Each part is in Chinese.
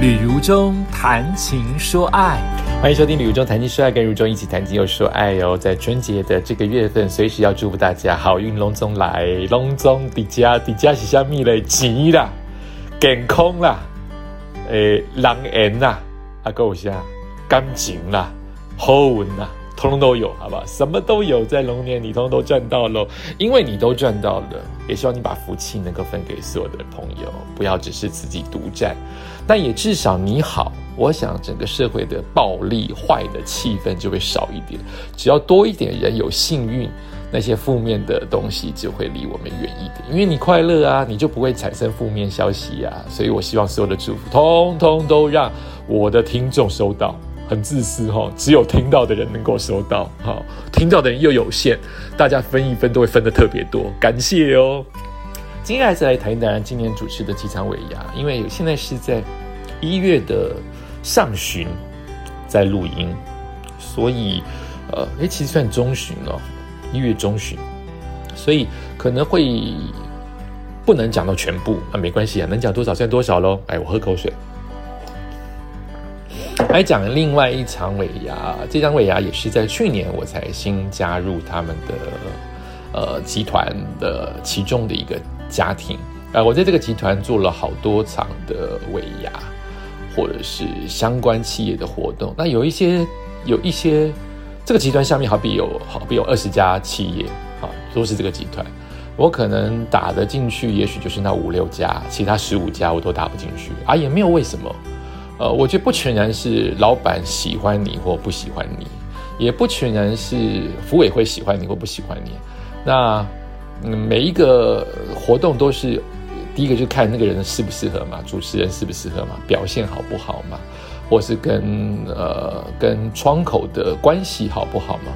旅如中谈情说爱，欢迎收听旅如中谈情说爱，跟如中一起谈情又说爱哦。在春节的这个月份，随时要祝福大家好运隆中来，隆中底家底家是虾米嘞？钱啦，健康啦，诶，人缘啦，啊够下感情啦，好运啦。通通都有，好吧？什么都有，在龙年你通通都赚到喽，因为你都赚到了，也希望你把福气能够分给所有的朋友，不要只是自己独占。但也至少你好，我想整个社会的暴力坏的气氛就会少一点。只要多一点人有幸运，那些负面的东西就会离我们远一点。因为你快乐啊，你就不会产生负面消息啊。所以我希望所有的祝福，通通都让我的听众收到。很自私哈，只有听到的人能够收到，哈，听到的人又有限，大家分一分都会分的特别多，感谢哦。今天还是来谈一谈今年主持的几场尾牙，因为现在是在一月的上旬在录音，所以呃，哎，其实算中旬哦，一月中旬，所以可能会不能讲到全部啊，没关系啊，能讲多少算多少喽。哎，我喝口水。来讲另外一场尾牙，这张尾牙也是在去年我才新加入他们的呃集团的其中的一个家庭啊，我在这个集团做了好多场的尾牙，或者是相关企业的活动。那有一些有一些这个集团下面好比有好比有二十家企业啊，都是这个集团，我可能打得进去，也许就是那五六家，其他十五家我都打不进去啊，也没有为什么。呃，我觉得不全然是老板喜欢你或不喜欢你，也不全然是服委会喜欢你或不喜欢你。那嗯，每一个活动都是第一个就看那个人适不适合嘛，主持人适不适合嘛，表现好不好嘛，或是跟呃跟窗口的关系好不好嘛，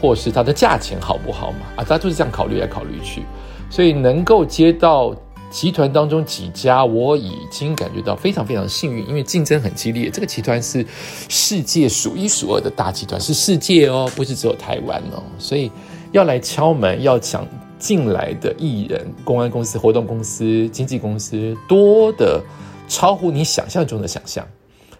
或是他的价钱好不好嘛，啊，他就是这样考虑来考虑去，所以能够接到。集团当中几家，我已经感觉到非常非常幸运，因为竞争很激烈。这个集团是世界数一数二的大集团，是世界哦，不是只有台湾哦。所以要来敲门，要想进来的艺人、公安公司、活动公司、经纪公司多的超乎你想象中的想象。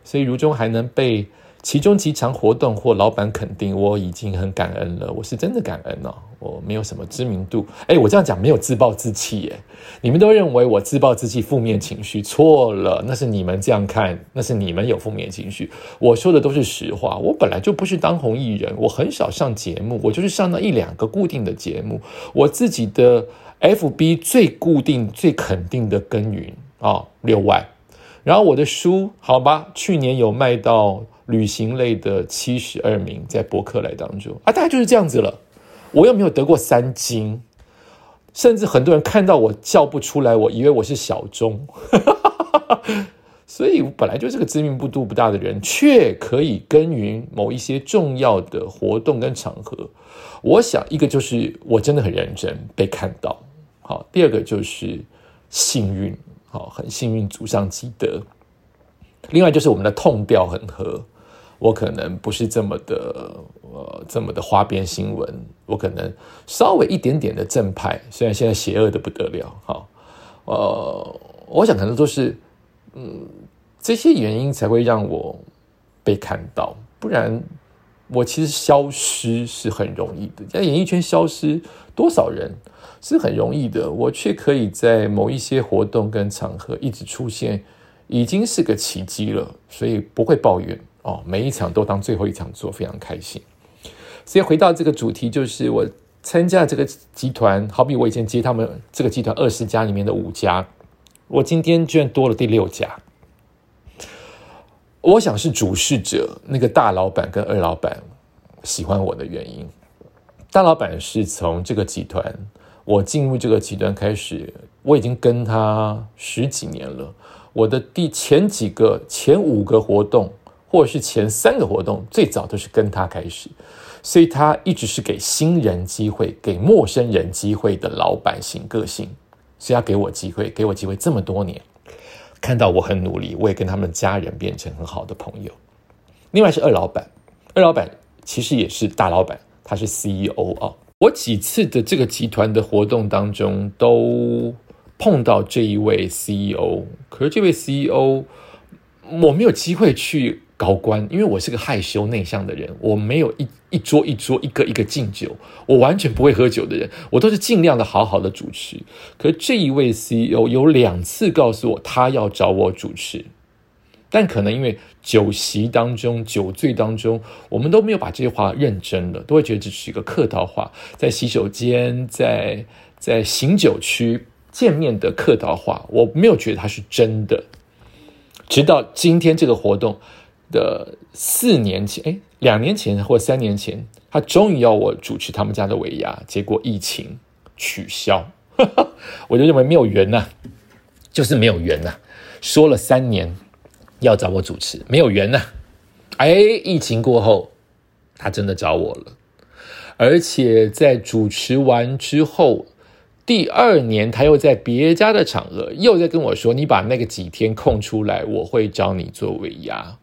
所以如中还能被。其中几场活动或老板肯定，我已经很感恩了。我是真的感恩哦，我没有什么知名度。哎，我这样讲没有自暴自弃耶。你们都认为我自暴自弃、负面情绪，错了，那是你们这样看，那是你们有负面情绪。我说的都是实话。我本来就不是当红艺人，我很少上节目，我就是上那一两个固定的节目。我自己的 FB 最固定、最肯定的耕耘啊，六万。然后我的书，好吧，去年有卖到。旅行类的七十二名在博客来当中啊，大概就是这样子了。我又没有得过三金，甚至很多人看到我叫不出来，我以为我是小钟。所以本来就是个知名度不大的人，却可以耕耘某一些重要的活动跟场合。我想，一个就是我真的很认真被看到，好；第二个就是幸运，好，很幸运祖上积德；另外就是我们的痛调很合。我可能不是这么的，呃，这么的花边新闻。我可能稍微一点点的正派，虽然现在邪恶的不得了，哈，呃，我想可能都是，嗯，这些原因才会让我被看到。不然，我其实消失是很容易的，在演艺圈消失多少人是很容易的，我却可以在某一些活动跟场合一直出现，已经是个奇迹了，所以不会抱怨。哦，每一场都当最后一场做，非常开心。所以回到这个主题，就是我参加这个集团，好比我以前接他们这个集团二十家里面的五家，我今天居然多了第六家。我想是主事者那个大老板跟二老板喜欢我的原因。大老板是从这个集团，我进入这个集团开始，我已经跟他十几年了。我的第前几个前五个活动。或者是前三个活动最早都是跟他开始，所以他一直是给新人机会、给陌生人机会的老板型个性，所以他给我机会，给我机会这么多年，看到我很努力，我也跟他们家人变成很好的朋友。另外是二老板，二老板其实也是大老板，他是 CEO 啊。我几次的这个集团的活动当中都碰到这一位 CEO，可是这位 CEO。我没有机会去高官，因为我是个害羞内向的人，我没有一一桌一桌一个一个敬酒，我完全不会喝酒的人，我都是尽量的好好的主持。可这一位 CEO 有两次告诉我他要找我主持，但可能因为酒席当中酒醉当中，我们都没有把这些话认真了，都会觉得这是一个客套话，在洗手间，在在醒酒区见面的客套话，我没有觉得他是真的。直到今天这个活动的四年前，哎，两年前或三年前，他终于要我主持他们家的尾牙，结果疫情取消，我就认为没有缘呐，就是没有缘呐。说了三年要找我主持，没有缘呐。哎，疫情过后，他真的找我了，而且在主持完之后。第二年，他又在别家的场合又在跟我说：“你把那个几天空出来，我会找你做尾牙。”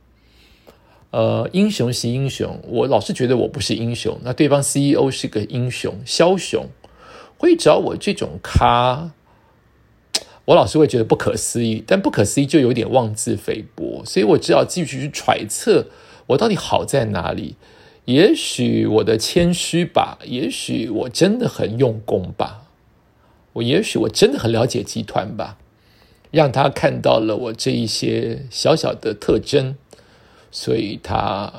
呃，英雄惜英雄，我老是觉得我不是英雄。那对方 CEO 是个英雄，枭雄，会找我这种咖，我老是会觉得不可思议。但不可思议就有点妄自菲薄，所以我只好继续去揣测我到底好在哪里。也许我的谦虚吧，也许我真的很用功吧。我也许我真的很了解集团吧，让他看到了我这一些小小的特征，所以他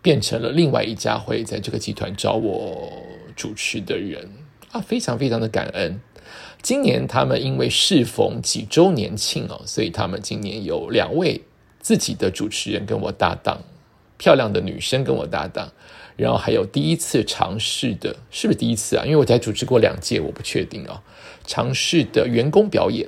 变成了另外一家会在这个集团找我主持的人啊，非常非常的感恩。今年他们因为适逢几周年庆哦，所以他们今年有两位自己的主持人跟我搭档，漂亮的女生跟我搭档。然后还有第一次尝试的，是不是第一次啊？因为我才主持过两届，我不确定哦。尝试的员工表演，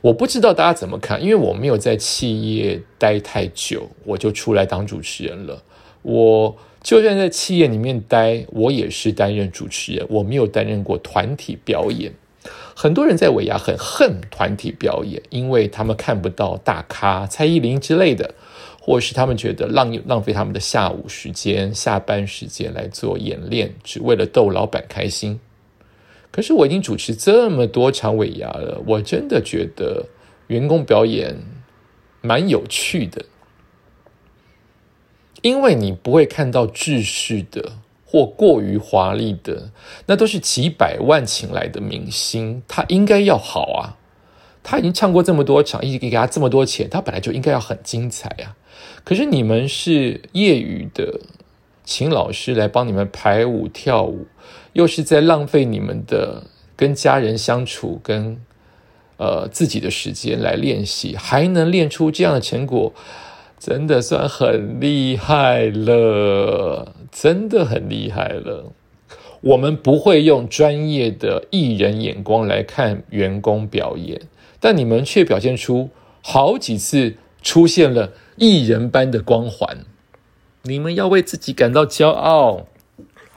我不知道大家怎么看，因为我没有在企业待太久，我就出来当主持人了。我就算在企业里面待，我也是担任主持人，我没有担任过团体表演。很多人在尾牙很恨团体表演，因为他们看不到大咖蔡依林之类的。或是他们觉得浪浪费他们的下午时间、下班时间来做演练，只为了逗老板开心。可是我已经主持这么多场尾牙了，我真的觉得员工表演蛮有趣的，因为你不会看到制式的或过于华丽的，那都是几百万请来的明星，他应该要好啊。他已经唱过这么多场，一直给给他这么多钱，他本来就应该要很精彩啊。可是你们是业余的，请老师来帮你们排舞跳舞，又是在浪费你们的跟家人相处、跟呃自己的时间来练习，还能练出这样的成果，真的算很厉害了，真的很厉害了。我们不会用专业的艺人眼光来看员工表演，但你们却表现出好几次出现了。艺人般的光环，你们要为自己感到骄傲。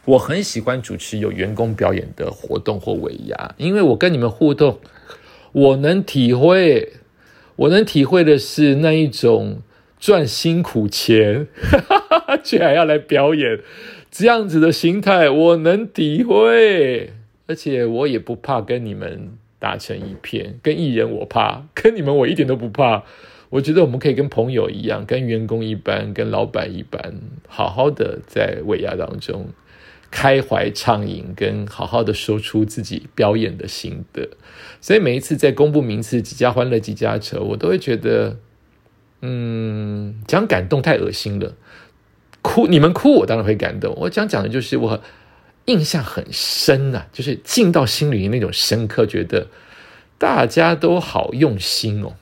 我很喜欢主持有员工表演的活动或尾牙，因为我跟你们互动，我能体会，我能体会的是那一种赚辛苦钱，却还要来表演这样子的心态，我能体会，而且我也不怕跟你们打成一片。跟艺人我怕，跟你们我一点都不怕。我觉得我们可以跟朋友一样，跟员工一般，跟老板一般，好好的在尾牙当中开怀畅饮，跟好好的说出自己表演的心得。所以每一次在公布名次，几家欢乐几家愁，我都会觉得，嗯，讲感动太恶心了。哭你们哭，我当然会感动。我讲讲的就是我印象很深呐，就是进到心里那种深刻，觉得大家都好用心哦。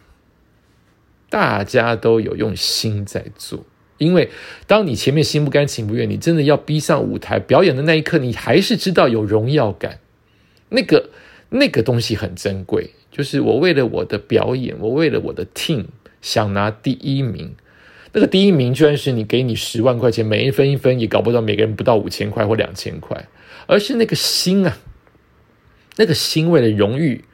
大家都有用心在做，因为当你前面心不甘情不愿，你真的要逼上舞台表演的那一刻，你还是知道有荣耀感。那个那个东西很珍贵，就是我为了我的表演，我为了我的 team 想拿第一名。那个第一名，居然是你给你十万块钱，每一分一分也搞不到，每个人不到五千块或两千块，而是那个心啊，那个心为了荣誉。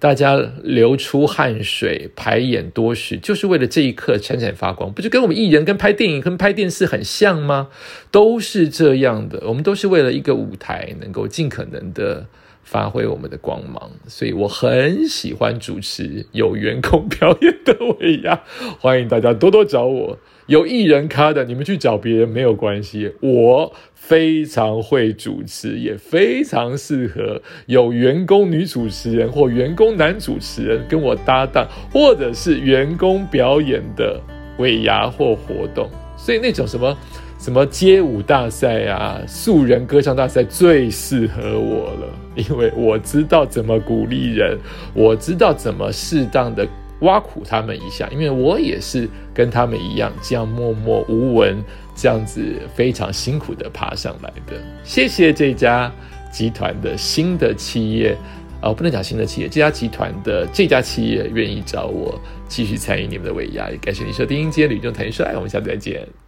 大家流出汗水，排演多时，就是为了这一刻闪闪发光，不就跟我们艺人跟拍电影、跟拍电视很像吗？都是这样的，我们都是为了一个舞台，能够尽可能的发挥我们的光芒。所以我很喜欢主持有员工表演的尾牙，欢迎大家多多找我。有艺人咖的，你们去找别人没有关系。我非常会主持，也非常适合有员工女主持人或员工男主持人跟我搭档，或者是员工表演的尾牙或活动。所以那种什么什么街舞大赛啊、素人歌唱大赛最适合我了，因为我知道怎么鼓励人，我知道怎么适当的。挖苦他们一下，因为我也是跟他们一样，这样默默无闻，这样子非常辛苦的爬上来的。谢谢这家集团的新的企业，啊，不能讲新的企业，这家集团的这家企业愿意找我继续参与你们的尾牙，也感谢你收听今天吕中谈说爱，我们下次再见。